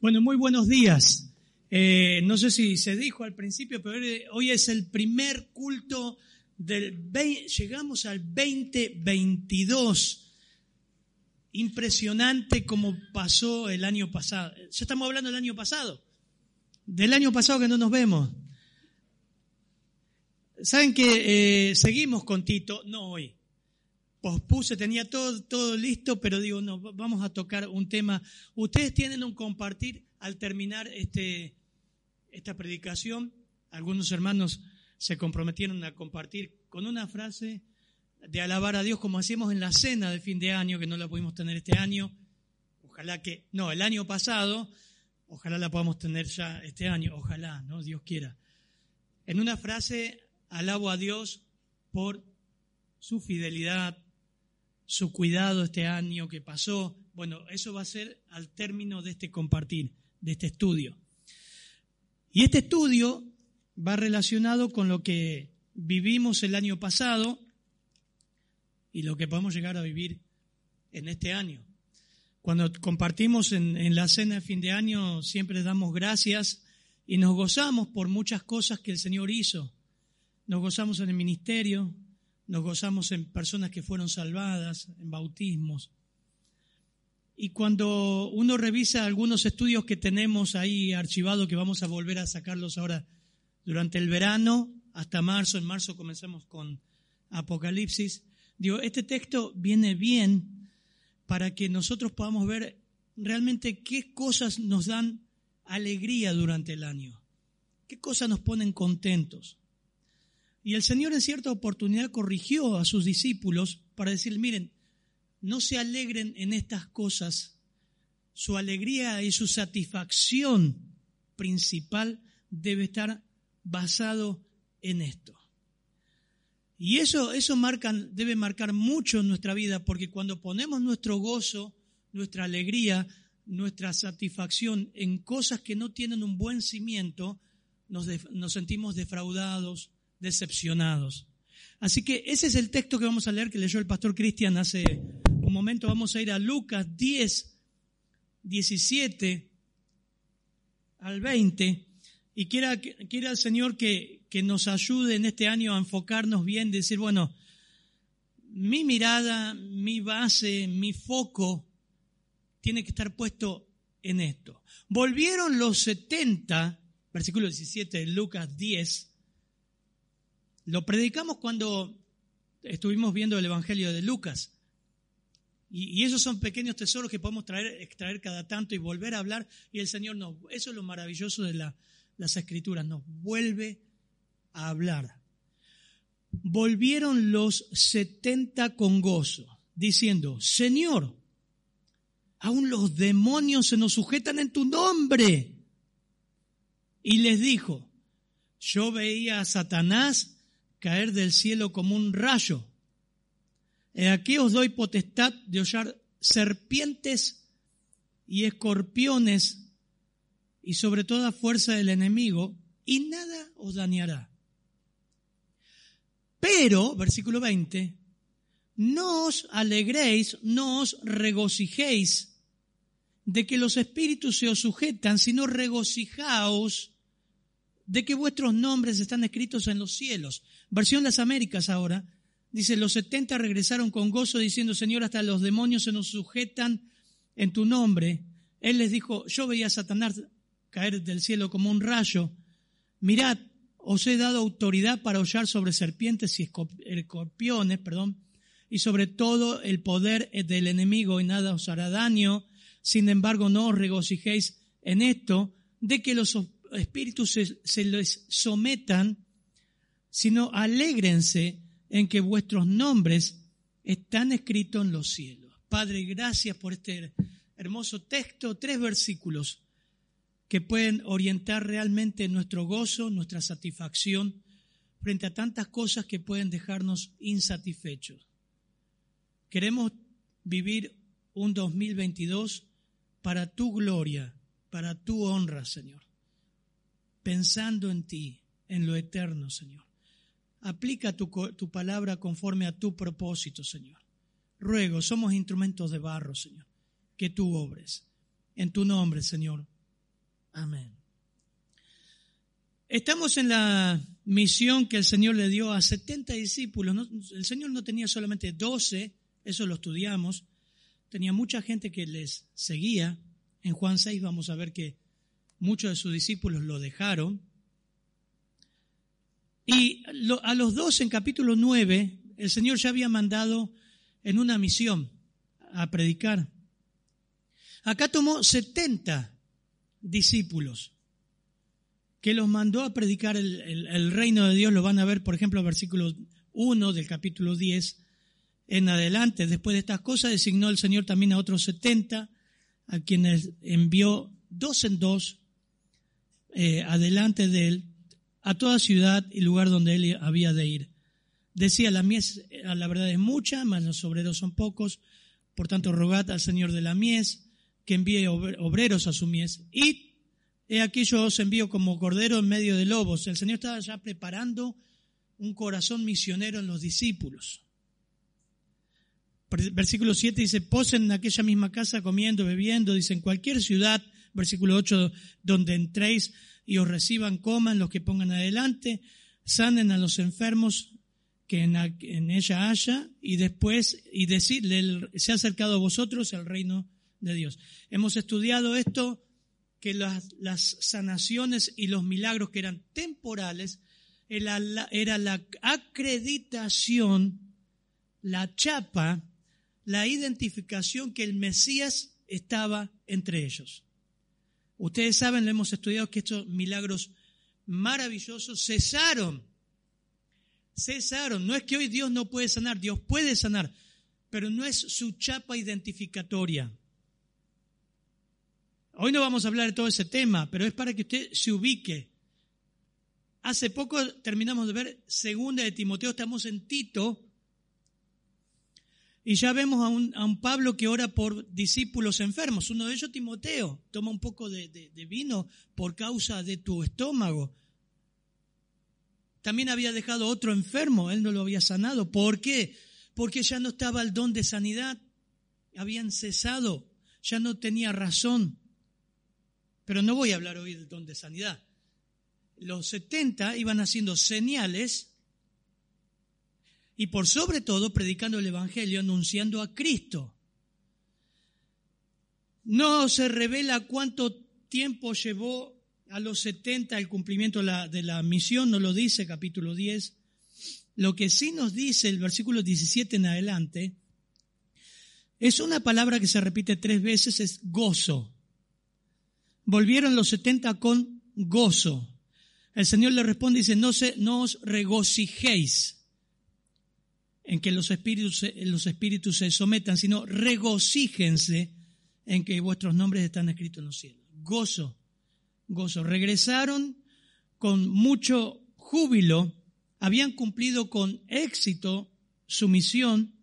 Bueno, muy buenos días. Eh, no sé si se dijo al principio, pero hoy es el primer culto del... llegamos al 2022. Impresionante como pasó el año pasado. Ya estamos hablando del año pasado. Del año pasado que no nos vemos. Saben que eh, seguimos con Tito, no hoy pospuse, tenía todo, todo listo, pero digo, no, vamos a tocar un tema. Ustedes tienen un compartir al terminar este, esta predicación. Algunos hermanos se comprometieron a compartir con una frase de alabar a Dios como hacíamos en la cena de fin de año, que no la pudimos tener este año. Ojalá que, no, el año pasado, ojalá la podamos tener ya este año, ojalá, ¿no? Dios quiera. En una frase, alabo a Dios por su fidelidad, su cuidado este año que pasó. Bueno, eso va a ser al término de este compartir, de este estudio. Y este estudio va relacionado con lo que vivimos el año pasado y lo que podemos llegar a vivir en este año. Cuando compartimos en, la cena de fin de año, siempre damos gracias y nos gozamos por muchas cosas que el Señor hizo. Nos gozamos en el ministerio, nos gozamos en personas que fueron salvadas, en bautismos. Y cuando uno revisa algunos estudios que tenemos ahí archivados, que vamos a volver a sacarlos ahora durante el verano, hasta marzo, en marzo comenzamos con Apocalipsis, digo, este texto viene bien para que nosotros podamos ver realmente qué cosas nos dan alegría durante el año, qué cosas nos ponen contentos. Y el Señor en cierta oportunidad corrigió a sus discípulos para decir, miren, no se alegren en estas cosas. Su alegría y su satisfacción principal debe estar basado en esto. Y eso, eso debe marcar mucho en nuestra vida, porque cuando ponemos nuestro gozo, nuestra alegría, nuestra satisfacción en cosas que no tienen un buen cimiento, nos, nos sentimos defraudados, decepcionados. Así que ese es el texto que vamos a leer que leyó el pastor Cristian hace un momento. Vamos a ir a Lucas 10, 17 al 20. Y quiera, quiera el Señor que, que nos ayude en este año a enfocarnos bien, decir, bueno, mi mirada, mi base, mi foco tiene que estar puesto en esto. Volvieron los 70, versículo 17 de Lucas 10, lo predicamos cuando estuvimos viendo el Evangelio de Lucas. Y, esos son pequeños tesoros que podemos traer, extraer cada tanto y volver a hablar. Y el Señor nos, eso es lo maravilloso de las escrituras, nos vuelve a hablar. Volvieron los setenta con gozo, diciendo, Señor, aún los demonios se nos sujetan en tu nombre. Y les dijo, yo veía a Satanás caer del cielo como un rayo. aquí os doy potestad de hollar serpientes y escorpiones y sobre toda fuerza del enemigo, y nada os dañará. Pero, versículo 20, no os alegréis, no os regocijéis de que los espíritus se os sujetan, sino regocijaos de que vuestros nombres están escritos en los cielos. Versión Las Américas ahora. Dice, los setenta regresaron con gozo diciendo, Señor, hasta los demonios se nos sujetan en tu nombre. Él les dijo, yo veía a Satanás caer del cielo como un rayo. Mirad, os he dado autoridad para hollar sobre serpientes y escorpiones, perdón, y sobre todo el poder del enemigo y nada os hará daño. Sin embargo, no os regocijéis en esto, de que los espíritus se, les sometan, sino alégrense en que vuestros nombres están escritos en los cielos. Padre, gracias por este hermoso texto, tres versículos que pueden orientar realmente nuestro gozo, nuestra satisfacción frente a tantas cosas que pueden dejarnos insatisfechos. Queremos vivir un 2022 para tu gloria, para tu honra, Señor pensando en ti, en lo eterno, Señor. Aplica tu, palabra conforme a tu propósito, Señor. Ruego, somos instrumentos de barro, Señor, que tú obres. En tu nombre, Señor, Amén. Estamos en la misión que el Señor le dio a 70 discípulos. el Señor no tenía solamente 12, eso lo estudiamos. Tenía mucha gente que les seguía. En Juan 6 vamos a ver que muchos de sus discípulos lo dejaron. Y a los dos en capítulo 9, el Señor ya había mandado en una misión a predicar. Acá tomó 70 discípulos que los mandó a predicar el, reino de Dios, lo van a ver, por ejemplo, versículo 1 del capítulo 10 en adelante. Después de estas cosas, designó el Señor también a otros 70, a quienes envió dos en dos eh, adelante de él, a toda ciudad y lugar donde él había de ir. Decía, la mies, la verdad es mucha, mas los obreros son pocos, por tanto rogad al Señor de la mies que envíe obreros a su mies. Y He aquí yo os envío como cordero en medio de lobos. El Señor estaba ya preparando un corazón misionero en los discípulos. Versículo 7 dice, posen en aquella misma casa comiendo, bebiendo, dice, en cualquier ciudad, versículo 8, donde entréis y os reciban, coman los que pongan adelante, sanen a los enfermos que en, ella haya, y después, y decirle, se ha acercado a vosotros el reino de Dios. Hemos estudiado esto que las, las sanaciones y los milagros que eran temporales era la, era la acreditación, la chapa, la identificación que el Mesías estaba entre ellos. Ustedes saben, lo hemos estudiado, que estos milagros maravillosos cesaron. Cesaron. No es que hoy Dios no puede sanar, Dios puede sanar, pero no es su chapa identificatoria. Hoy no vamos a hablar de todo ese tema, pero es para que usted se ubique. Hace poco terminamos de ver Segunda de Timoteo, estamos en Tito, y ya vemos a un, Pablo que ora por discípulos enfermos. Uno de ellos, Timoteo, toma un poco de, de vino por causa de tu estómago. También había dejado otro enfermo, él no lo había sanado. ¿Por qué? Porque ya no estaba el don de sanidad, habían cesado, ya no tenía razón. Pero no voy a hablar hoy del don de sanidad. Los 70 iban haciendo señales y por sobre todo predicando el Evangelio, anunciando a Cristo. No se revela cuánto tiempo llevó a los 70 el cumplimiento de la, de la misión, no lo dice capítulo 10. Lo que sí nos dice el versículo 17 en adelante es una palabra que se repite tres veces, es gozo volvieron los setenta con gozo. El Señor le responde y dice, no, se, no os regocijéis en que los espíritus, los espíritus se sometan, sino regocíjense en que vuestros nombres están escritos en los cielos. Gozo, gozo. Regresaron con mucho júbilo, habían cumplido con éxito su misión.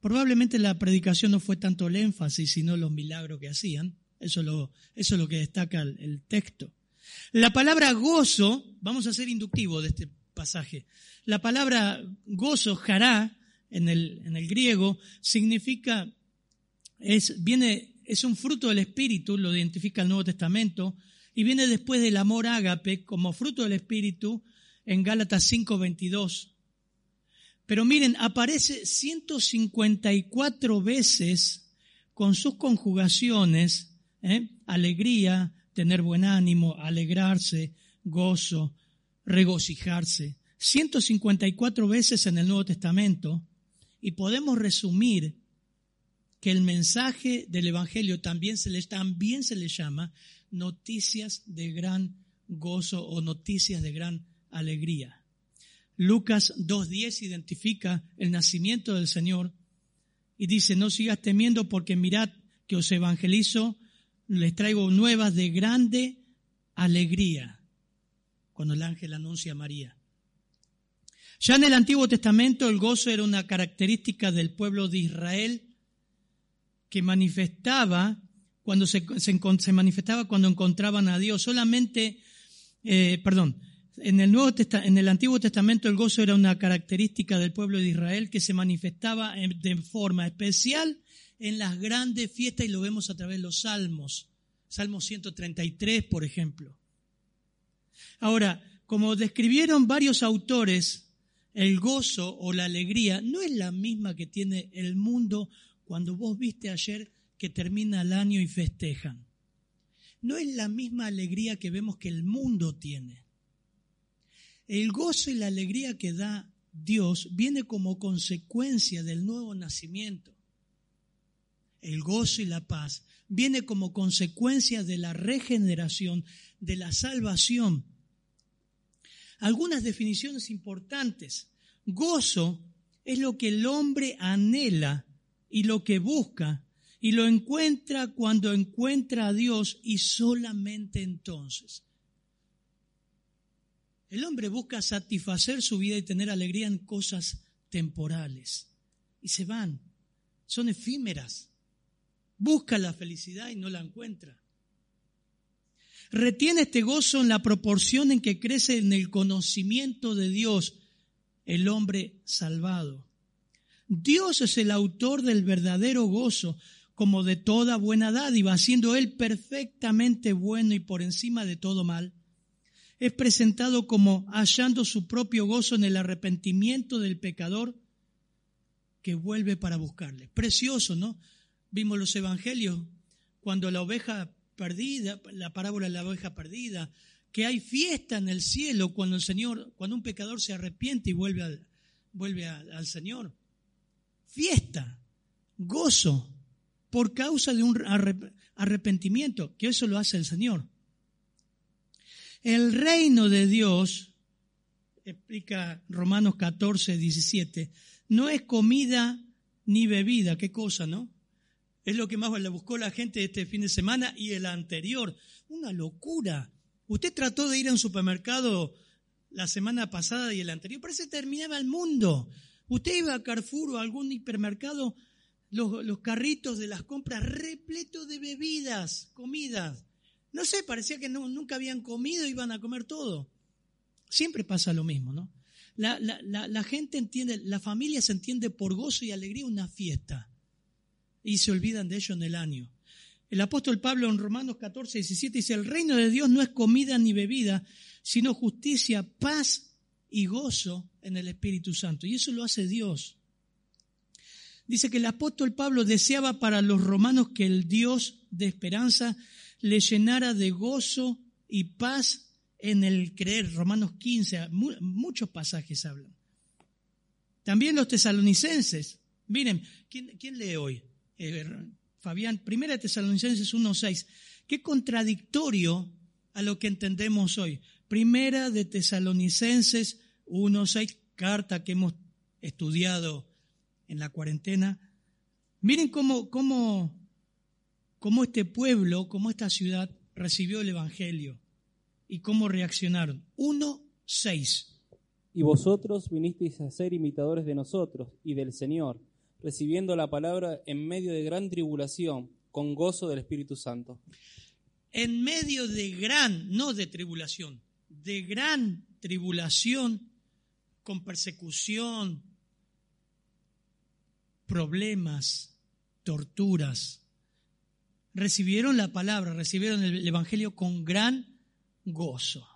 Probablemente la predicación no fue tanto el énfasis, sino los milagros que hacían. Eso es lo, eso es lo que destaca el, texto. La palabra gozo, vamos a ser inductivo de este pasaje. La palabra gozo, jará, en el, en el griego, significa, es, viene, es un fruto del Espíritu, lo identifica el Nuevo Testamento, y viene después del amor ágape como fruto del Espíritu en Gálatas 5:22. Pero miren, aparece 154 veces con sus conjugaciones ¿eh? alegría, tener buen ánimo, alegrarse, gozo, regocijarse. 154 veces en el Nuevo Testamento y podemos resumir que el mensaje del Evangelio también se le, también se le llama noticias de gran gozo o noticias de gran alegría. Lucas 2.10 identifica el nacimiento del Señor y dice, no sigas temiendo porque mirad que os evangelizo les traigo nuevas de grande alegría cuando el ángel anuncia a María. Ya en el Antiguo Testamento el gozo era una característica del pueblo de Israel que manifestaba cuando se, se, manifestaba cuando encontraban a Dios. Solamente, eh, perdón, en el, Nuevo en el Antiguo Testamento el gozo era una característica del pueblo de Israel que se manifestaba de forma especial en las grandes fiestas y lo vemos a través de los salmos. Salmo 133, por ejemplo. Ahora, como describieron varios autores, el gozo o la alegría no es la misma que tiene el mundo cuando vos viste ayer que termina el año y festejan. No es la misma alegría que vemos que el mundo tiene. El gozo y la alegría que da Dios viene como consecuencia del nuevo nacimiento. El gozo y la paz viene como consecuencia de la regeneración, de la salvación algunas definiciones importantes. Gozo es lo que el hombre anhela y lo que busca y lo encuentra cuando encuentra a Dios y solamente entonces. El hombre busca satisfacer su vida y tener alegría en cosas temporales y se van, son efímeras. Busca la felicidad y no la encuentra. Retiene este gozo en la proporción en que crece en el conocimiento de Dios el hombre salvado. Dios es el autor del verdadero gozo, como de toda buena dádiva, siendo Él perfectamente bueno y por encima de todo mal. Es presentado como hallando su propio gozo en el arrepentimiento del pecador que vuelve para buscarle. Precioso, ¿no? Vimos los evangelios cuando la oveja perdida, la parábola de la oveja perdida, que hay fiesta en el cielo cuando el Señor, cuando un pecador se arrepiente y vuelve al, al Señor. Fiesta, gozo, por causa de un arrepentimiento, que eso lo hace el Señor. El reino de Dios, explica Romanos 14, 17, no es comida ni bebida, qué cosa, ¿no? Es lo que más le buscó la gente este fin de semana y el anterior. Una locura. Usted trató de ir a un supermercado la semana pasada y el anterior, parece que terminaba el mundo. Usted iba a Carrefour o a algún hipermercado, los, carritos de las compras repletos de bebidas, comidas. No sé, parecía que nunca habían comido, iban a comer todo. Siempre pasa lo mismo, ¿no? La gente entiende, la familia se entiende por gozo y alegría una fiesta y se olvidan de ello en el año. El apóstol Pablo en Romanos 14, 17 dice, el reino de Dios no es comida ni bebida, sino justicia, paz y gozo en el Espíritu Santo. Y eso lo hace Dios. Dice que el apóstol Pablo deseaba para los romanos que el Dios de esperanza le llenara de gozo y paz en el creer. Romanos 15, muchos pasajes hablan. También los tesalonicenses. Miren, ¿quién, quién lee hoy? Eh, Fabián, Primera Tesalonicenses 1.6. Qué contradictorio a lo que entendemos hoy. Primera de Tesalonicenses 1.6, carta que hemos estudiado en la cuarentena. Miren cómo, cómo, cómo este pueblo, cómo esta ciudad recibió el Evangelio y cómo reaccionaron. 1.6. Y vosotros vinisteis a ser imitadores de nosotros y del Señor recibiendo la palabra en medio de gran tribulación, con gozo del Espíritu Santo. En medio de gran, no de tribulación, de gran tribulación, con persecución, problemas, torturas, recibieron la palabra, recibieron el Evangelio con gran gozo.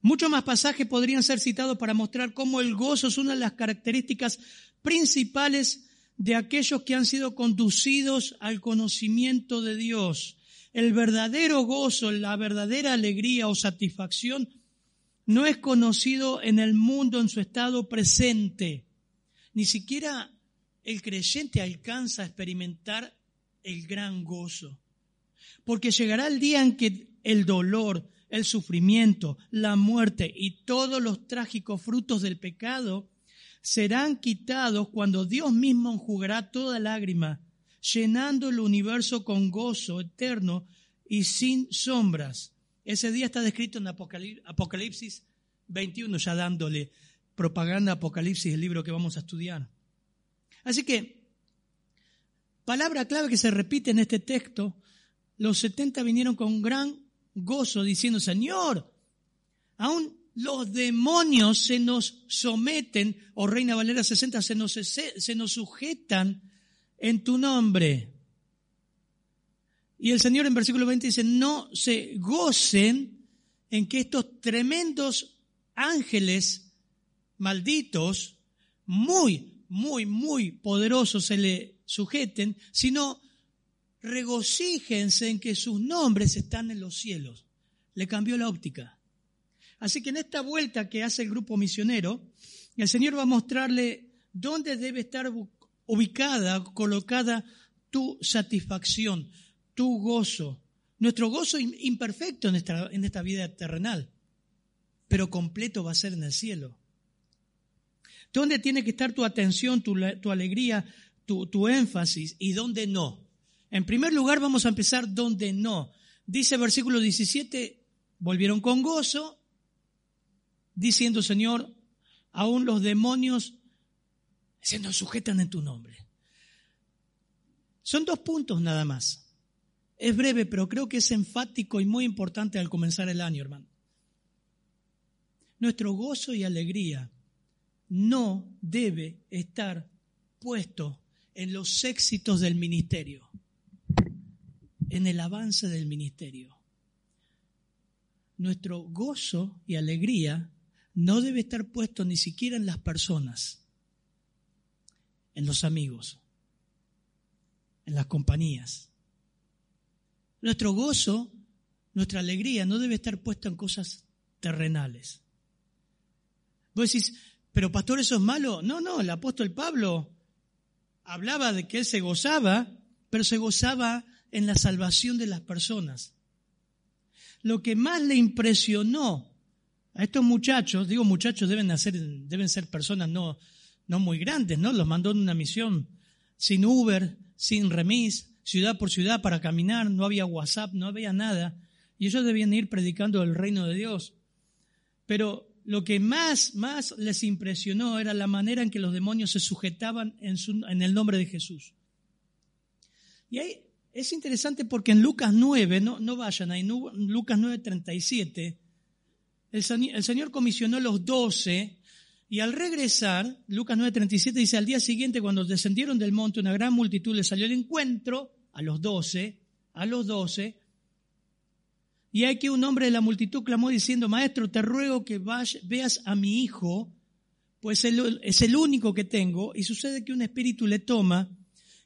Muchos más pasajes podrían ser citados para mostrar cómo el gozo es una de las características principales de aquellos que han sido conducidos al conocimiento de Dios. El verdadero gozo, la verdadera alegría o satisfacción no es conocido en el mundo en su estado presente. Ni siquiera el creyente alcanza a experimentar el gran gozo. Porque llegará el día en que el dolor, el sufrimiento, la muerte y todos los trágicos frutos del pecado serán quitados cuando Dios mismo enjugará toda lágrima, llenando el universo con gozo eterno y sin sombras. Ese día está descrito en Apocalipsis 21, ya dándole propaganda Apocalipsis, el libro que vamos a estudiar. Así que, palabra clave que se repite en este texto, los 70 vinieron con gran gozo diciendo, Señor, aún los demonios se nos someten, o Reina Valera 60, se nos, se nos sujetan en tu nombre. Y el Señor en versículo 20 dice, no se gocen en que estos tremendos ángeles malditos, muy, muy, muy poderosos se le sujeten, sino regocíjense en que sus nombres están en los cielos. Le cambió la óptica. Así que en esta vuelta que hace el grupo misionero, el Señor va a mostrarle dónde debe estar ubicada, colocada tu satisfacción, tu gozo, nuestro gozo imperfecto en esta, en esta vida terrenal, pero completo va a ser en el cielo. ¿Dónde tiene que estar tu atención, tu, tu alegría, tu, tu énfasis y dónde no? En primer lugar vamos a empezar donde no. Dice versículo 17, volvieron con gozo, diciendo, Señor, aún los demonios se nos sujetan en tu nombre. Son dos puntos nada más. Es breve, pero creo que es enfático y muy importante al comenzar el año, hermano. Nuestro gozo y alegría no debe estar puesto en los éxitos del ministerio, en el avance del ministerio. Nuestro gozo y alegría no debe estar puesto ni siquiera en las personas, en los amigos, en las compañías. Nuestro gozo, nuestra alegría no debe estar puesta en cosas terrenales. Vos decís, pero pastor, ¿eso es malo? No, no, el apóstol Pablo hablaba de que él se gozaba, pero se gozaba en la salvación de las personas. Lo que más le impresionó a estos muchachos, digo muchachos, deben, hacer, deben ser personas no, no muy grandes, ¿no? Los mandó en una misión sin Uber, sin remis, ciudad por ciudad para caminar, no había WhatsApp, no había nada, y ellos debían ir predicando el reino de Dios. Pero lo que más, más les impresionó era la manera en que los demonios se sujetaban en, en el nombre de Jesús. Y ahí es interesante porque en Lucas 9, no, no vayan ahí, Lucas 9, 37, el, Señor comisionó los doce y al regresar, Lucas 9:37 dice, al día siguiente cuando descendieron del monte, una gran multitud les salió al encuentro, a los doce, a los doce, y hay que un hombre de la multitud clamó diciendo, Maestro, te ruego que veas a mi hijo, pues es el único que tengo, y sucede que un espíritu le toma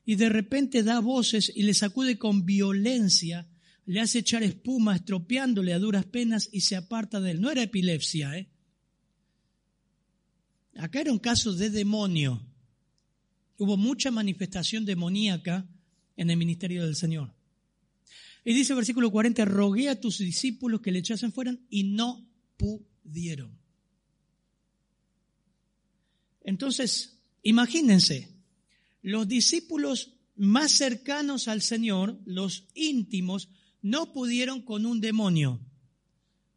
y de repente da voces y le sacude con violencia, le hace echar espuma, estropeándole a duras penas y se aparta de él. No era epilepsia, ¿eh? Acá era un caso de demonio. Hubo mucha manifestación demoníaca en el ministerio del Señor. Y dice el versículo 40, rogué a tus discípulos que le echasen fuera y no pudieron. Entonces, imagínense, los discípulos más cercanos al Señor, los íntimos, no pudieron con un demonio.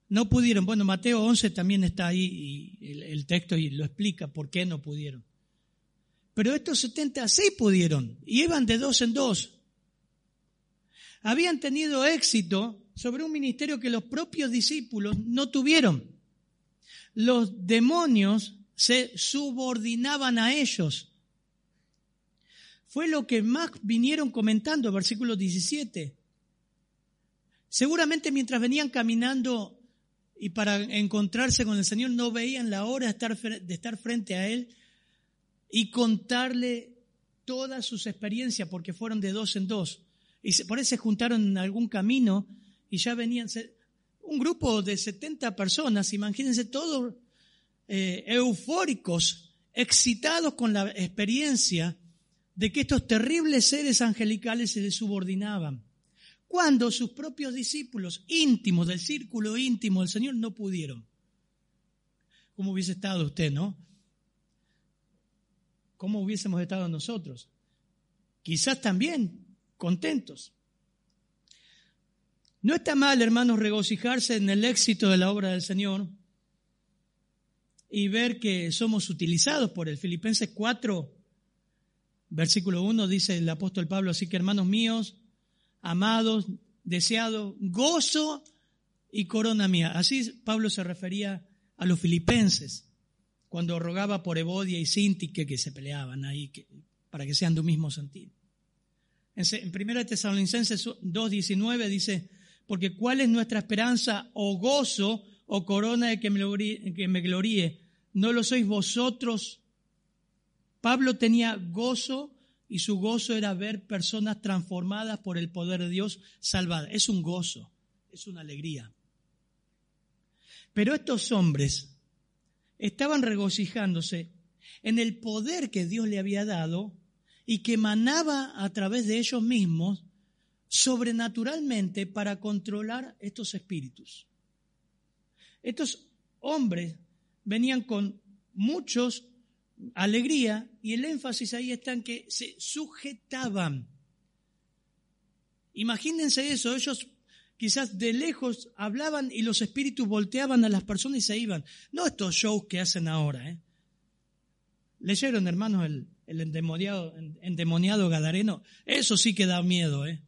No pudieron. Bueno, Mateo 11 también está ahí y el, texto y lo explica por qué no pudieron. Pero estos 70 sí pudieron y iban de dos en dos. Habían tenido éxito sobre un ministerio que los propios discípulos no tuvieron. Los demonios se subordinaban a ellos. Fue lo que más vinieron comentando, versículo 17. Seguramente mientras venían caminando y para encontrarse con el Señor no veían la hora de estar, de estar frente a Él y contarle todas sus experiencias, porque fueron de dos en dos. Y por eso se juntaron en algún camino y ya venían un grupo de 70 personas, imagínense todos eh, eufóricos, excitados con la experiencia de que estos terribles seres angelicales se les subordinaban cuando sus propios discípulos íntimos, del círculo íntimo del Señor, no pudieron. ¿Cómo hubiese estado usted, no? ¿Cómo hubiésemos estado nosotros? Quizás también contentos. No está mal, hermanos, regocijarse en el éxito de la obra del Señor y ver que somos utilizados por él. Filipenses 4, versículo 1 dice el apóstol Pablo, así que hermanos míos, amados, deseados, gozo y corona mía. Así Pablo se refería a los filipenses cuando rogaba por Evodia y Sintique que se peleaban ahí para que sean de un mismo sentido. En 1 Tesalonicenses 2.19 dice, porque cuál es nuestra esperanza o gozo o corona de que me, gloríe, que me gloríe, ¿no lo sois vosotros? Pablo tenía gozo y su gozo era ver personas transformadas por el poder de Dios salvadas. Es un gozo, es una alegría. Pero estos hombres estaban regocijándose en el poder que Dios le había dado y que emanaba a través de ellos mismos sobrenaturalmente para controlar estos espíritus. Estos hombres venían con muchos alegría y el énfasis ahí está en que se sujetaban. Imagínense eso, ellos quizás de lejos hablaban y los espíritus volteaban a las personas y se iban. No estos shows que hacen ahora. ¿eh? ¿Leyeron, hermanos, el, endemoniado, endemoniado Gadareno? Eso sí que da miedo. ¿eh?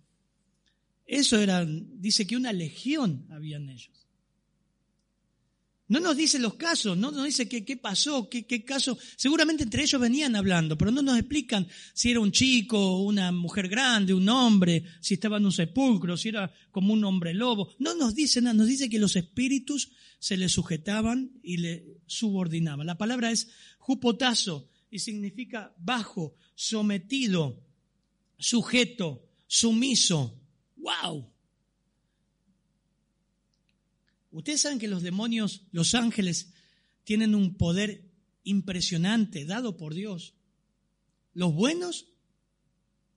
Eso era, dice que una legión había en ellos. No nos dice los casos, no nos dice qué, pasó, qué, qué, caso. Seguramente entre ellos venían hablando, pero no nos explican si era un chico, una mujer grande, un hombre, si estaba en un sepulcro, si era como un hombre lobo. No nos dice nada, nos dice que los espíritus se le sujetaban y le subordinaban. La palabra es jupotazo y significa bajo, sometido, sujeto, sumiso. ¡Wow! Ustedes saben que los demonios, los ángeles, tienen un poder impresionante dado por Dios. Los buenos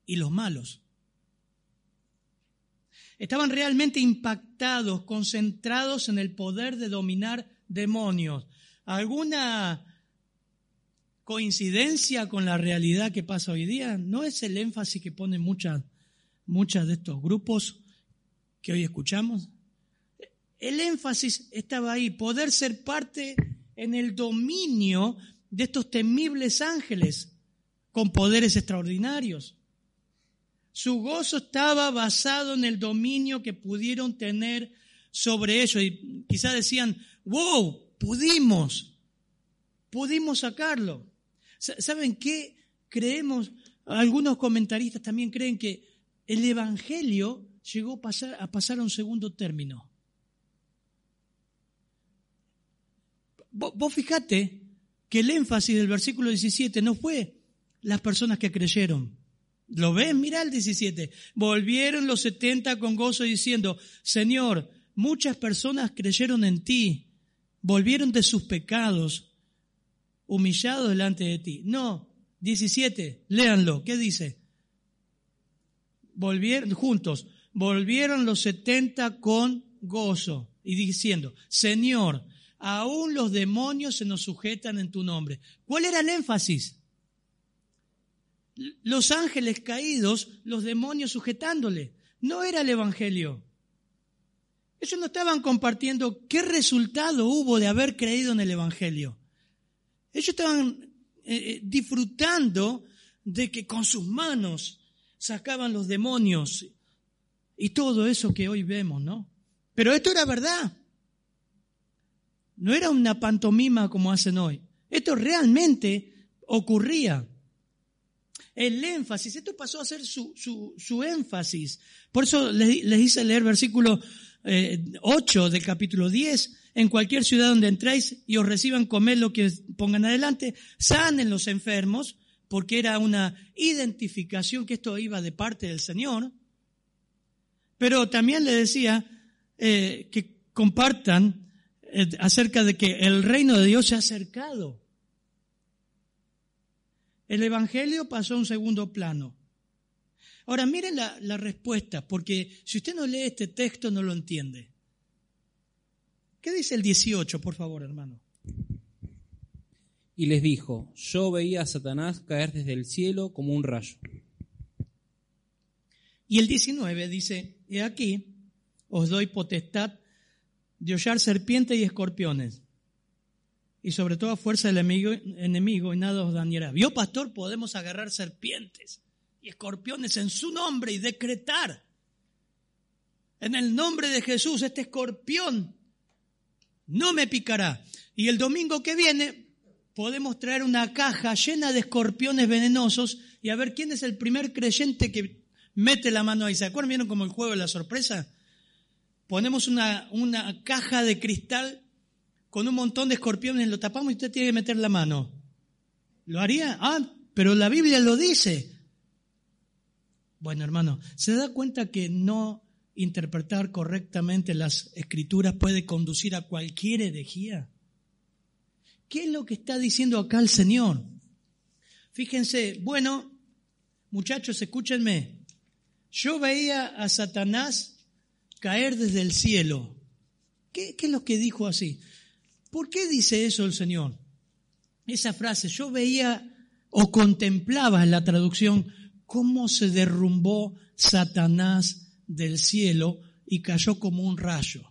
y los malos. Estaban realmente impactados, concentrados en el poder de dominar demonios. ¿Alguna coincidencia con la realidad que pasa hoy día? ¿No es el énfasis que ponen muchas, muchas de estos grupos que hoy escuchamos? El énfasis estaba ahí, poder ser parte en el dominio de estos temibles ángeles con poderes extraordinarios. Su gozo estaba basado en el dominio que pudieron tener sobre ellos. Y quizás decían, wow, pudimos, pudimos sacarlo. ¿Saben qué? Creemos, algunos comentaristas también creen que el Evangelio llegó a pasar a, pasar a un segundo término. Vos, fijate que el énfasis del versículo 17 no fue las personas que creyeron. ¿Lo ves? Mira el 17. Volvieron los 70 con gozo diciendo, Señor, muchas personas creyeron en ti, volvieron de sus pecados, humillados delante de ti. No, 17, léanlo, ¿qué dice? Volvieron juntos, volvieron los 70 con gozo y diciendo, Señor, aún los demonios se nos sujetan en tu nombre. ¿Cuál era el énfasis? Los ángeles caídos, los demonios sujetándole. No era el Evangelio. Ellos no estaban compartiendo qué resultado hubo de haber creído en el Evangelio. Ellos estaban eh, eh, disfrutando de que con sus manos sacaban los demonios y todo eso que hoy vemos, ¿no? Pero esto era verdad. No era una pantomima como hacen hoy. Esto realmente ocurría. El énfasis, esto pasó a ser su, su, énfasis. Por eso les, les, hice leer versículo 8 eh, del capítulo 10. En cualquier ciudad donde entréis y os reciban comer lo que pongan adelante, sanen los enfermos, porque era una identificación que esto iba de parte del Señor. Pero también le decía eh, que compartan acerca de que el reino de Dios se ha acercado. El Evangelio pasó a un segundo plano. Ahora miren la, la, respuesta, porque si usted no lee este texto no lo entiende. ¿Qué dice el 18, por favor, hermano? Y les dijo, yo veía a Satanás caer desde el cielo como un rayo. Y el 19 dice, he aquí, os doy potestad de hollar serpientes y escorpiones. Y sobre todo a fuerza del enemigo, enemigo y nada os dañará. Vio, pastor, podemos agarrar serpientes y escorpiones en su nombre y decretar. En el nombre de Jesús, este escorpión no me picará. Y el domingo que viene podemos traer una caja llena de escorpiones venenosos y a ver quién es el primer creyente que mete la mano ahí. ¿Se acuerdan? ¿Vieron como el juego de la sorpresa? Ponemos una, una caja de cristal con un montón de escorpiones, lo tapamos y usted tiene que meter la mano. ¿Lo haría? Ah, pero la Biblia lo dice. Bueno, hermano, ¿se da cuenta que no interpretar correctamente las escrituras puede conducir a cualquier herejía? ¿Qué es lo que está diciendo acá el Señor? Fíjense, bueno, muchachos, escúchenme. Yo veía a Satanás caer desde el cielo. ¿Qué, es lo que dijo así? ¿Por qué dice eso el Señor? Esa frase, yo veía o contemplaba en la traducción cómo se derrumbó Satanás del cielo y cayó como un rayo.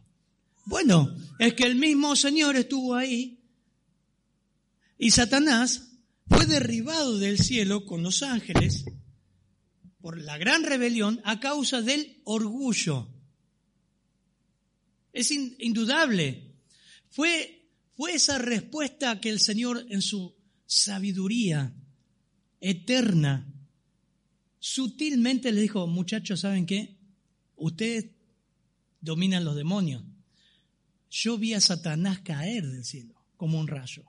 Bueno, es que el mismo Señor estuvo ahí y Satanás fue derribado del cielo con los ángeles por la gran rebelión a causa del orgullo. Es indudable. Fue, fue esa respuesta que el Señor en su sabiduría eterna sutilmente le dijo, muchachos, ¿saben qué? Ustedes dominan los demonios. Yo vi a Satanás caer del cielo como un rayo.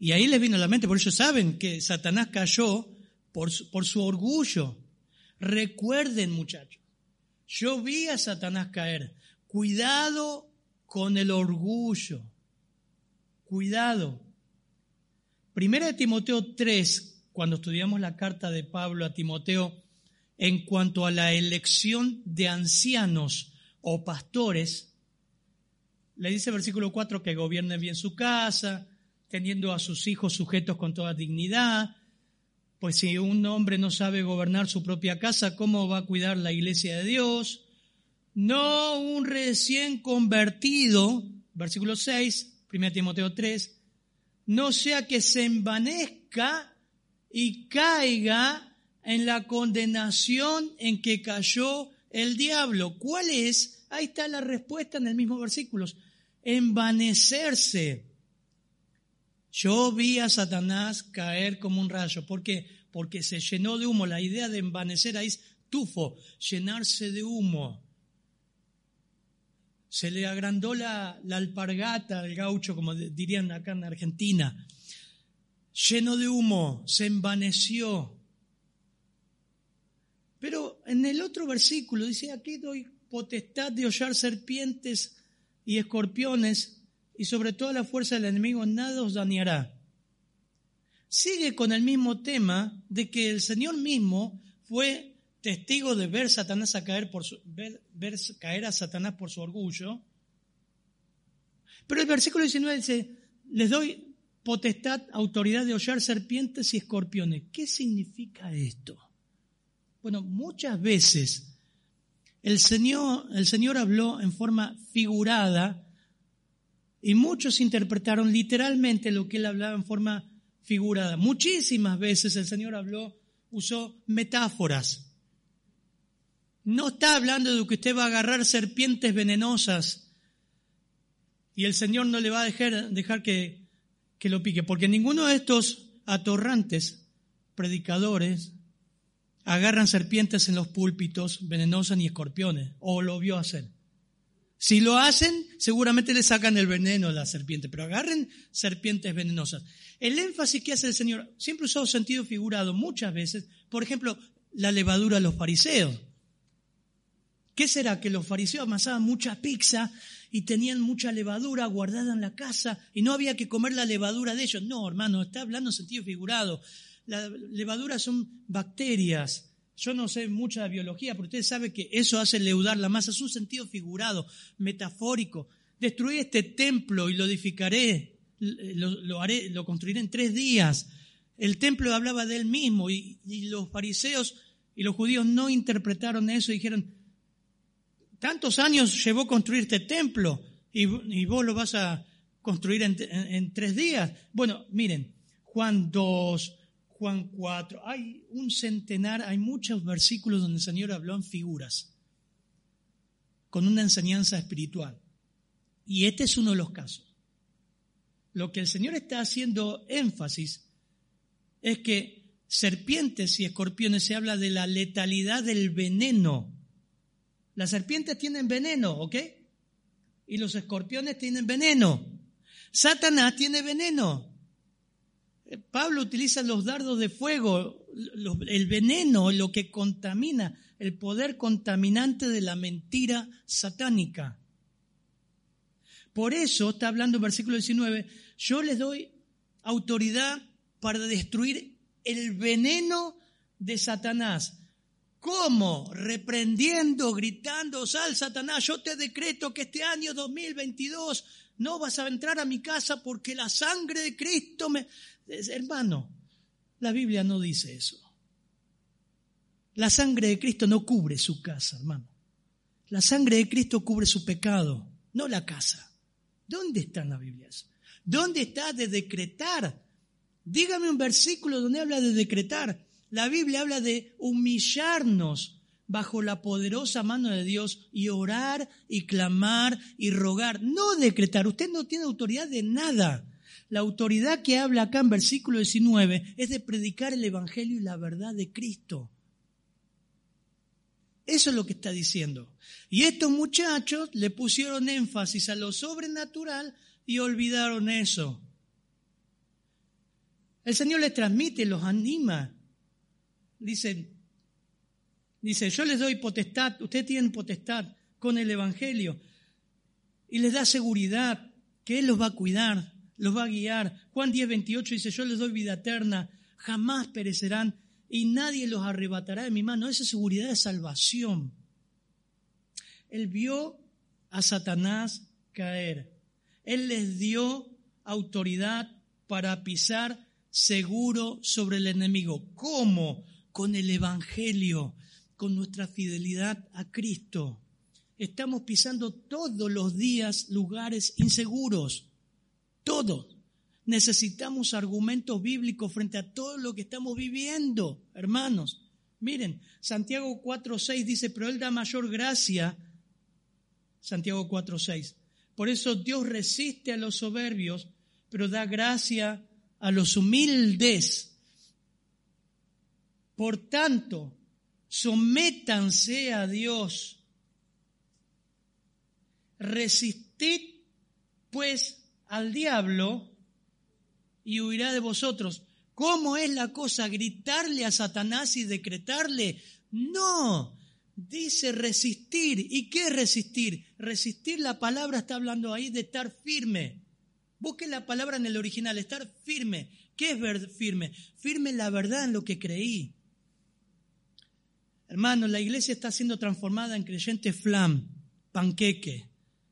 Y ahí les vino a la mente, por eso saben que Satanás cayó por su, por su orgullo. Recuerden, muchachos, yo vi a Satanás caer. Cuidado con el orgullo. Cuidado. Primera de Timoteo 3, cuando estudiamos la carta de Pablo a Timoteo, en cuanto a la elección de ancianos o pastores, le dice versículo 4 que gobiernen bien su casa, teniendo a sus hijos sujetos con toda dignidad, pues si un hombre no sabe gobernar su propia casa, ¿cómo va a cuidar la iglesia de Dios? No un recién convertido, versículo 6, 1 Timoteo 3, no sea que se envanezca y caiga en la condenación en que cayó el diablo. ¿Cuál es? Ahí está la respuesta en el mismo versículo. Envanecerse. Yo vi a Satanás caer como un rayo. ¿Por qué? Porque se llenó de humo. La idea de envanecer ahí es tufo, llenarse de humo. Se le agrandó la, alpargata al gaucho, como dirían acá en Argentina. Lleno de humo, se envaneció. Pero en el otro versículo dice, aquí doy potestad de hollar serpientes y escorpiones y sobre toda la fuerza del enemigo nada os dañará. Sigue con el mismo tema de que el Señor mismo fue testigo de ver, Satanás a caer, por su, caer a Satanás por su orgullo. Pero el versículo 19 dice, les doy potestad, autoridad de hollar serpientes y escorpiones. ¿Qué significa esto? Bueno, muchas veces el Señor habló en forma figurada y muchos interpretaron literalmente lo que él hablaba en forma figurada. Muchísimas veces el Señor habló, usó metáforas. No está hablando de que usted va a agarrar serpientes venenosas y el Señor no le va a dejar, dejar que, que lo pique, porque ninguno de estos atorrantes predicadores agarran serpientes en los púlpitos venenosas ni escorpiones, o lo vio hacer. Si lo hacen, seguramente le sacan el veneno a la serpiente, pero agarren serpientes venenosas. El énfasis que hace el Señor siempre usó sentido figurado muchas veces, por ejemplo, la levadura a los fariseos. ¿Qué será? Que los fariseos amasaban mucha pizza y tenían mucha levadura guardada en la casa y no había que comer la levadura de ellos. No, hermano, está hablando en sentido figurado. La levadura son bacterias yo no sé mucha biología, pero usted sabe que eso hace leudar la masa. Es un sentido figurado, metafórico. Destruí este templo y lo edificaré, lo, haré, lo construiré en tres días. El templo hablaba de él mismo y, los fariseos y los judíos no interpretaron eso y dijeron, tantos años llevó construir este templo y, vos lo vas a construir en, en tres días. Bueno, miren, Juan 2, Juan 4. Hay un centenar, hay muchos versículos donde el Señor habló en figuras, con una enseñanza espiritual. Y este es uno de los casos. Lo que el Señor está haciendo énfasis es que serpientes y escorpiones se habla de la letalidad del veneno. Las serpientes tienen veneno, ¿ok? Y los escorpiones tienen veneno. Satanás tiene veneno. Pablo utiliza los dardos de fuego, el veneno, lo que contamina, el poder contaminante de la mentira satánica. Por eso está hablando en versículo 19, yo les doy autoridad para destruir el veneno de Satanás. ¿Cómo? Reprendiendo, gritando, sal Satanás, yo te decreto que este año 2022 no vas a entrar a mi casa porque la sangre de Cristo me... Hermano, la Biblia no dice eso. La sangre de Cristo no cubre su casa, hermano. La sangre de Cristo cubre su pecado, no la casa. ¿Dónde está en la Biblia eso? ¿Dónde está de decretar? Dígame un versículo donde habla de decretar. La Biblia habla de humillarnos bajo la poderosa mano de Dios y orar y clamar y rogar, no decretar. Usted no tiene autoridad de nada. La autoridad que habla acá en versículo 19 es de predicar el Evangelio y la verdad de Cristo. Eso es lo que está diciendo. Y estos muchachos le pusieron énfasis a lo sobrenatural y olvidaron eso. El Señor les transmite, los anima. Dicen, dice, yo les doy potestad, ustedes tienen potestad con el Evangelio. Y les da seguridad que Él los va a cuidar, los va a guiar. Juan 10, 28 dice, yo les doy vida eterna, jamás perecerán y nadie los arrebatará de mi mano. Esa seguridad de salvación. Él vio a Satanás caer. Él les dio autoridad para pisar seguro sobre el enemigo. ¿Cómo? Con el Evangelio, con nuestra fidelidad a Cristo. Estamos pisando todos los días lugares inseguros. Todos. Necesitamos argumentos bíblicos frente a todo lo que estamos viviendo, hermanos. Miren, Santiago 4.6 dice, pero Él da mayor gracia. Santiago 4.6. Por eso Dios resiste a los soberbios, pero da gracia a los humildes. Por tanto, sométanse a Dios. Resistid pues al diablo y huirá de vosotros. ¿Cómo es la cosa? ¿Gritarle a Satanás y decretarle? No, dice resistir. ¿Y qué es resistir? Resistir, la palabra está hablando ahí de estar firme. Busque la palabra en el original, estar firme. ¿Qué es ver firme? Firme la verdad en lo que creí. Hermano, la iglesia está siendo transformada en creyente flam, panqueque.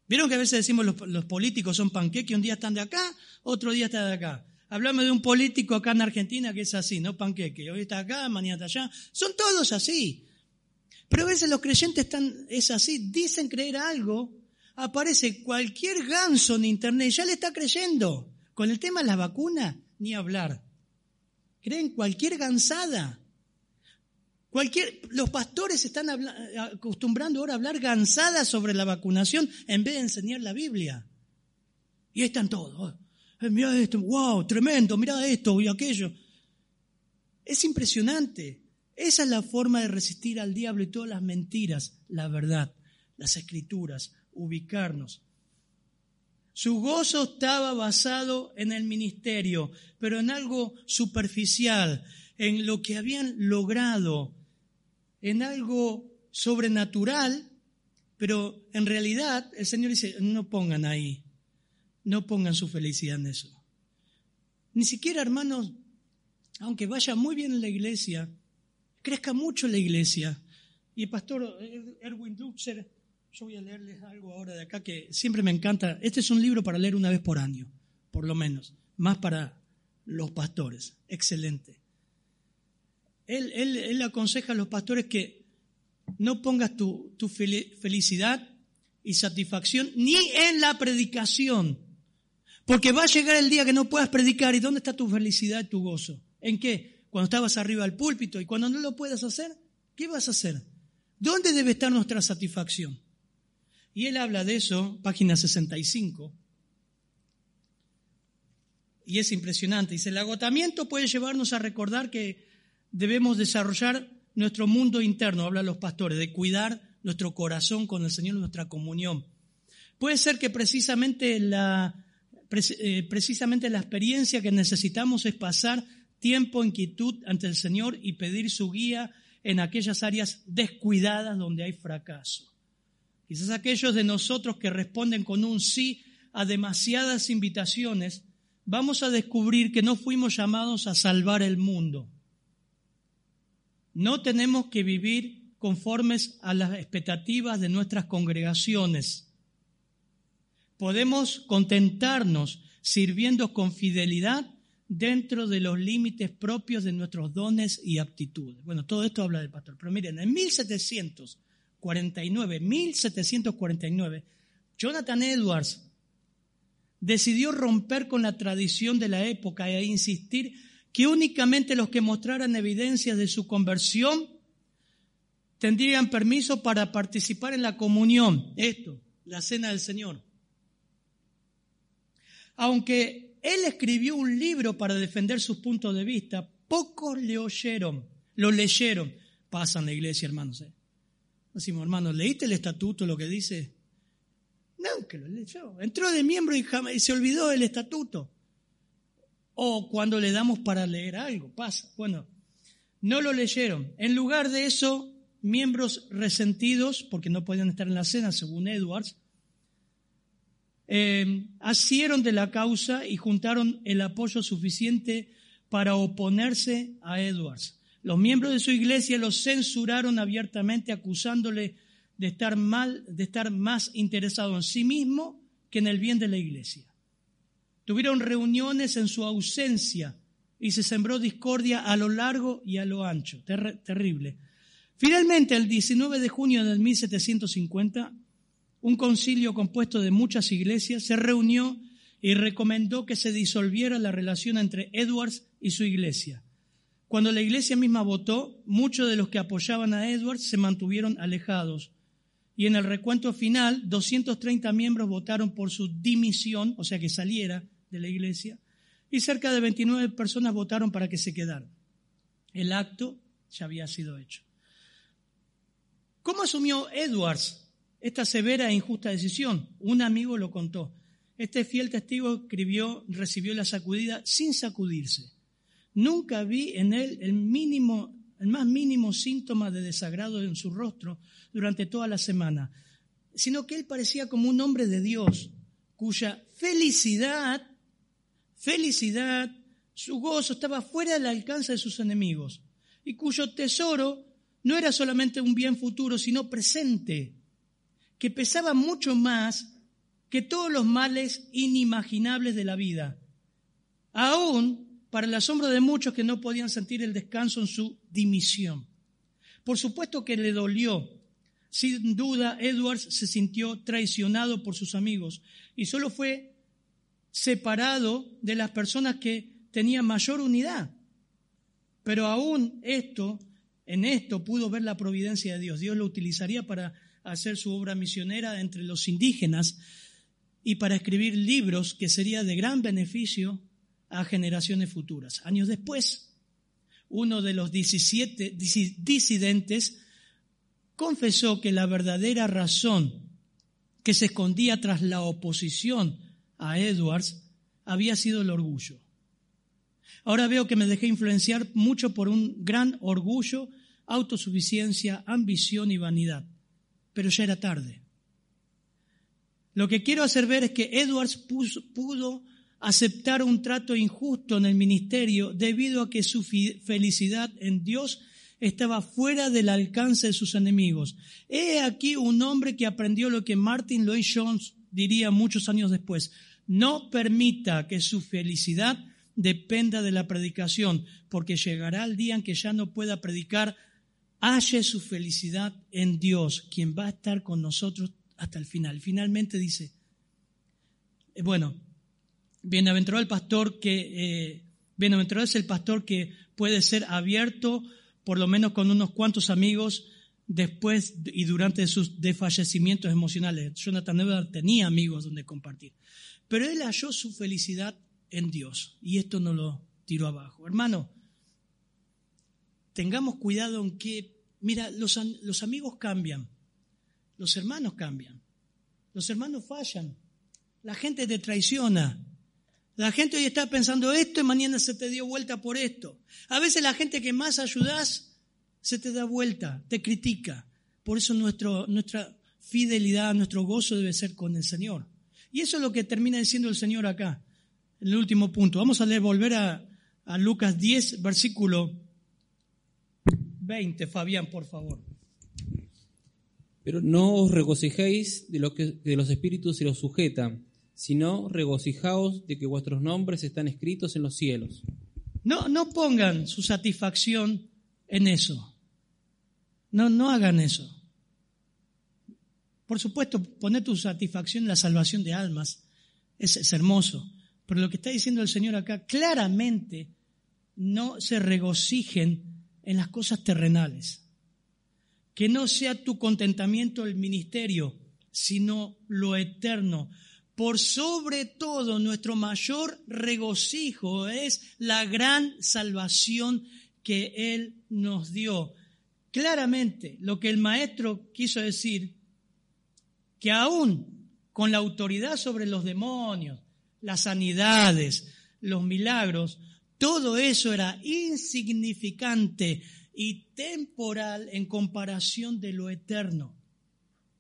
¿Vieron que a veces decimos los, políticos son panqueque? Un día están de acá, otro día están de acá. Hablamos de un político acá en Argentina que es así, ¿no? Panqueque. Hoy está acá, mañana está allá. Son todos así. Pero a veces los creyentes están, es así, dicen creer algo, aparece cualquier ganso en internet, ya le está creyendo. Con el tema de la vacuna, ni hablar. Creen cualquier gansada. Cualquier, los pastores están acostumbrando ahora a hablar gansada sobre la vacunación en vez de enseñar la Biblia. Y están todos. Eh, esto, wow, tremendo, mira esto y aquello. Es impresionante. Esa es la forma de resistir al diablo y todas las mentiras, la verdad, las escrituras, ubicarnos. Su gozo estaba basado en el ministerio, pero en algo superficial, en lo que habían logrado, en algo sobrenatural, pero en realidad el Señor dice, no pongan ahí no pongan su felicidad en eso. Ni siquiera, hermanos, aunque vaya muy bien en la iglesia, crezca mucho la iglesia. Y el pastor Erwin Lutzer, yo voy a leerles algo ahora de acá que siempre me encanta. Este es un libro para leer una vez por año, por lo menos, más para los pastores. Excelente. Él, él, aconseja a los pastores que no pongas tu, tu felicidad y satisfacción ni en la predicación, porque va a llegar el día que no puedas predicar. ¿Y dónde está tu felicidad y tu gozo? ¿En qué? Cuando estabas arriba del púlpito. ¿Y cuando no lo puedas hacer? ¿Qué vas a hacer? ¿Dónde debe estar nuestra satisfacción? Y él habla de eso, página 65. Y es impresionante. Dice, el agotamiento puede llevarnos a recordar que debemos desarrollar nuestro mundo interno, hablan los pastores, de cuidar nuestro corazón con el Señor, nuestra comunión. Puede ser que precisamente la, eh, precisamente la experiencia que necesitamos es pasar tiempo en quietud ante el Señor y pedir su guía en aquellas áreas descuidadas donde hay fracaso. Quizás aquellos de nosotros que responden con un sí a demasiadas invitaciones, vamos a descubrir que no fuimos llamados a salvar el mundo. No tenemos que vivir conformes a las expectativas de nuestras congregaciones. Podemos contentarnos sirviendo con fidelidad dentro de los límites propios de nuestros dones y aptitudes. Bueno, todo esto habla del pastor. Pero miren, en 1749, 1749, Jonathan Edwards decidió romper con la tradición de la época e insistir que únicamente los que mostraran evidencias de su conversión tendrían permiso para participar en la comunión, esto, la cena del Señor. Aunque él escribió un libro para defender sus puntos de vista. Pocos le oyeron, lo leyeron. Pasa en la iglesia, hermanos. ¿eh? Decimos, hermanos, ¿leíste el estatuto, lo que dice? No, que lo leyó. Entró de miembro y, y se olvidó del estatuto. O cuando le damos para leer algo, pasa. Bueno, no lo leyeron. En lugar de eso, miembros resentidos, porque no podían estar en la cena, según Edwards, eh, asieron de la causa y juntaron el apoyo suficiente para oponerse a Edwards. Los miembros de su iglesia lo censuraron abiertamente, acusándole de estar mal, de estar más interesado en sí mismo que en el bien de la iglesia. Tuvieron reuniones en su ausencia y se sembró discordia a lo largo y a lo ancho. terrible. Finalmente, el 19 de junio del 1750, un concilio compuesto de muchas iglesias se reunió y recomendó que se disolviera la relación entre Edwards y su iglesia. Cuando la iglesia misma votó, muchos de los que apoyaban a Edwards se mantuvieron alejados. Y en el recuento final, 230 miembros votaron por su dimisión, o sea que saliera de la iglesia, y cerca de 29 personas votaron para que se quedara. El acto ya había sido hecho. ¿Cómo asumió Edwards esta severa e injusta decisión. Un amigo lo contó. Este fiel testigo escribió, recibió la sacudida sin sacudirse. Nunca vi en él el mínimo, el más mínimo síntoma de desagrado en su rostro durante toda la semana, sino que él parecía como un hombre de Dios, cuya felicidad, felicidad, su gozo estaba fuera del alcance de sus enemigos, y cuyo tesoro no era solamente un bien futuro, sino presente que pesaba mucho más que todos los males inimaginables de la vida, aún para el asombro de muchos que no podían sentir el descanso en su dimisión. Por supuesto que le dolió. Sin duda, Edwards se sintió traicionado por sus amigos y solo fue separado de las personas que tenían mayor unidad. Pero aún esto, en esto pudo ver la providencia de Dios. Dios lo utilizaría para hacer su obra misionera entre los indígenas y para escribir libros que sería de gran beneficio a generaciones futuras. Años después, uno de los 17 disidentes confesó que la verdadera razón que se escondía tras la oposición a Edwards había sido el orgullo. Ahora veo que me dejé influenciar mucho por un gran orgullo, autosuficiencia, ambición y vanidad pero ya era tarde. Lo que quiero hacer ver es que Edwards pudo aceptar un trato injusto en el ministerio debido a que su felicidad en Dios estaba fuera del alcance de sus enemigos. He aquí un hombre que aprendió lo que Martin Lloyd Jones diría muchos años después. No permita que su felicidad dependa de la predicación, porque llegará el día en que ya no pueda predicar halle su felicidad en Dios, quien va a estar con nosotros hasta el final. Finalmente dice, eh, bueno, bienaventurado el pastor que, eh, bienaventurado es el pastor que puede ser abierto por lo menos con unos cuantos amigos después y durante sus desfallecimientos emocionales. Jonathan Edwards tenía amigos donde compartir, pero él halló su felicidad en Dios y esto no lo tiró abajo. Hermano, tengamos cuidado en que, mira, los, amigos cambian, los hermanos cambian, los hermanos fallan, la gente te traiciona. La gente hoy está pensando esto y mañana se te dio vuelta por esto. A veces la gente que más ayudas se te da vuelta, te critica. Por eso nuestra fidelidad, nuestro gozo debe ser con el Señor. Y eso es lo que termina diciendo el Señor acá, en el último punto. Vamos a leer, volver a, a Lucas 10, versículo 20. Fabián, por favor. Pero no os regocijéis de, lo que, de los espíritus se los sujetan, sino regocijaos de que vuestros nombres están escritos en los cielos. No, no pongan su satisfacción en eso. No, no hagan eso. Por supuesto, poner tu satisfacción en la salvación de almas es, es hermoso. Pero lo que está diciendo el Señor acá, claramente no se regocijen en las cosas terrenales. Que no sea tu contentamiento el ministerio, sino lo eterno. Por sobre todo, nuestro mayor regocijo es la gran salvación que Él nos dio. Claramente, lo que el maestro quiso decir, que aún con la autoridad sobre los demonios, las sanidades, los milagros, todo eso era insignificante y temporal en comparación de lo eterno.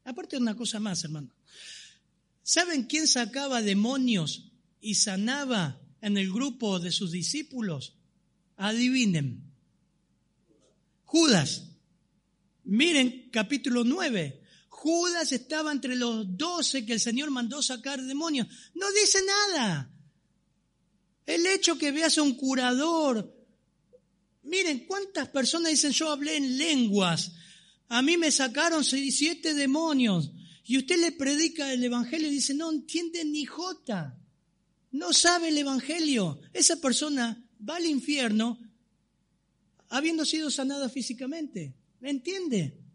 Aparte de una cosa más, hermano. ¿Saben quién sacaba demonios y sanaba en el grupo de sus discípulos? Adivinen. Judas. Miren capítulo 9. Judas estaba entre los doce que el Señor mandó sacar demonios. No dice nada. El hecho que veas a un curador. Miren, ¿cuántas personas dicen yo hablé en lenguas? A mí me sacaron siete demonios. Y usted le predica el Evangelio y dice, no entiende ni jota. No sabe el Evangelio. Esa persona va al infierno habiendo sido sanada físicamente. ¿Me entiende?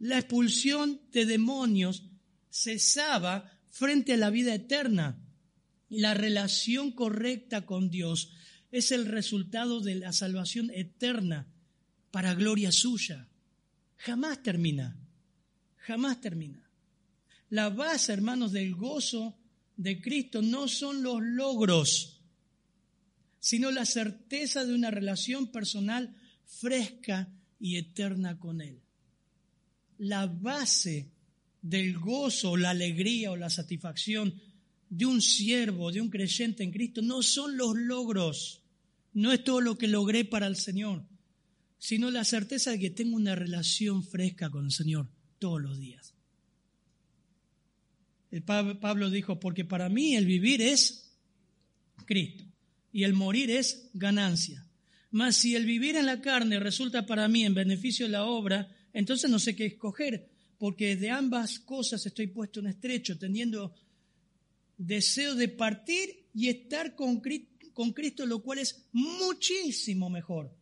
La expulsión de demonios cesaba frente a la vida eterna. La relación correcta con Dios es el resultado de la salvación eterna para gloria suya. Jamás termina, jamás termina. La base, hermanos, del gozo de Cristo no son los logros, sino la certeza de una relación personal fresca y eterna con Él la base del gozo, la alegría o la satisfacción de un siervo, de un creyente en Cristo, no son los logros, no es todo lo que logré para el Señor, sino la certeza de que tengo una relación fresca con el Señor todos los días. El Pablo dijo, porque para mí el vivir es Cristo y el morir es ganancia. Mas si el vivir en la carne resulta para mí en beneficio de la obra, entonces no sé qué escoger, porque de ambas cosas estoy puesto en estrecho, teniendo deseo de partir y estar con Cristo, lo cual es muchísimo mejor.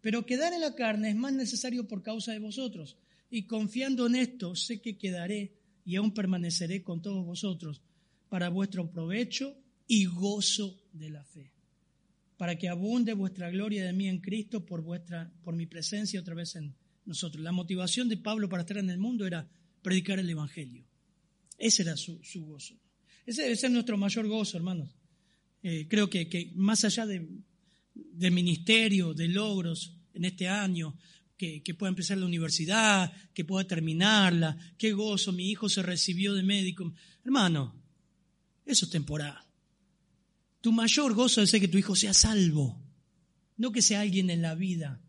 Pero quedar en la carne es más necesario por causa de vosotros. Y confiando en esto, sé que quedaré y aún permaneceré con todos vosotros para vuestro provecho y gozo de la fe, para que abunde vuestra gloria de mí en Cristo por vuestra por mi presencia otra vez en nosotros. La motivación de Pablo para estar en el mundo era predicar el Evangelio. Ese era su, gozo. Ese debe ser nuestro mayor gozo, hermanos. Eh, creo que, más allá de, ministerio, de logros en este año, que, que, pueda empezar la universidad, que pueda terminarla, qué gozo, mi hijo se recibió de médico. Hermano, eso es temporal. Tu mayor gozo es que tu hijo sea salvo, no que sea alguien en la vida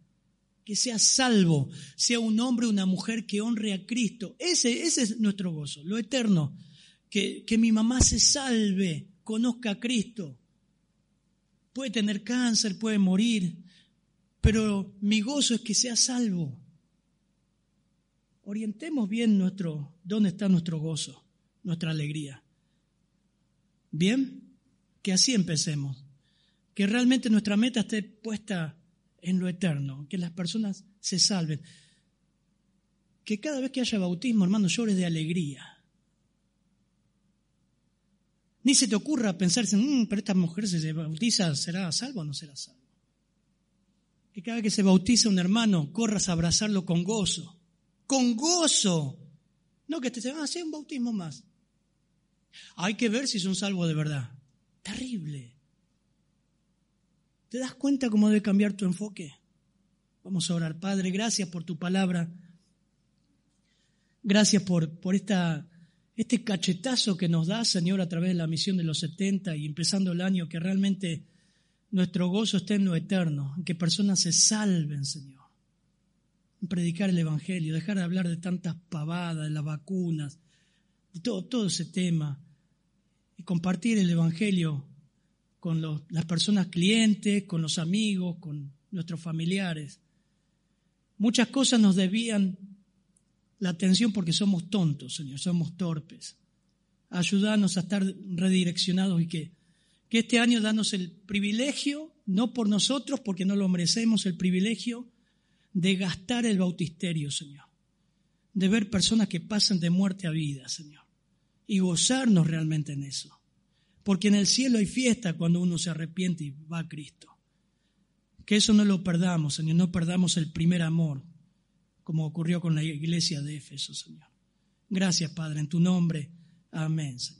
que sea salvo, sea un hombre o una mujer que honre a Cristo. Ese, ese es nuestro gozo, lo eterno. Que, que mi mamá se salve, conozca a Cristo. Puede tener cáncer, puede morir, pero mi gozo es que sea salvo. Orientemos bien nuestro, dónde está nuestro gozo, nuestra alegría. Bien, que así empecemos. Que realmente nuestra meta esté puesta en lo eterno, que las personas se salven. Que cada vez que haya bautismo, hermano, llores de alegría. Ni se te ocurra pensar, mmm, pero esta mujer se bautiza, ¿será salvo o no será salvo? que cada vez que se bautiza un hermano, corras a abrazarlo con gozo. Con gozo. No que te se van a hacer un bautismo más. Hay que ver si son salvos de verdad. Terrible. ¿Te das cuenta cómo debe cambiar tu enfoque? Vamos a orar. Padre, gracias por tu palabra. Gracias por, por esta, este cachetazo que nos da, Señor, a través de la misión de los 70 y empezando el año, que realmente nuestro gozo esté en lo eterno, en que personas se salven, Señor. En predicar el Evangelio, dejar de hablar de tantas pavadas, de las vacunas, de todo, todo ese tema, y compartir el Evangelio con las personas clientes, con los amigos, con nuestros familiares. Muchas cosas nos desvían la atención porque somos tontos, Señor, somos torpes. Ayúdanos a estar redireccionados y que, que este año danos el privilegio, no por nosotros, porque no lo merecemos, el privilegio de gastar el bautisterio, Señor. De ver personas que pasan de muerte a vida, Señor. Y gozarnos realmente en eso. Porque en el cielo hay fiesta cuando uno se arrepiente y va a Cristo. Que eso no lo perdamos, Señor, no perdamos el primer amor, como ocurrió con la iglesia de Éfeso, Señor. Gracias, Padre, en tu nombre. Amén, Señor.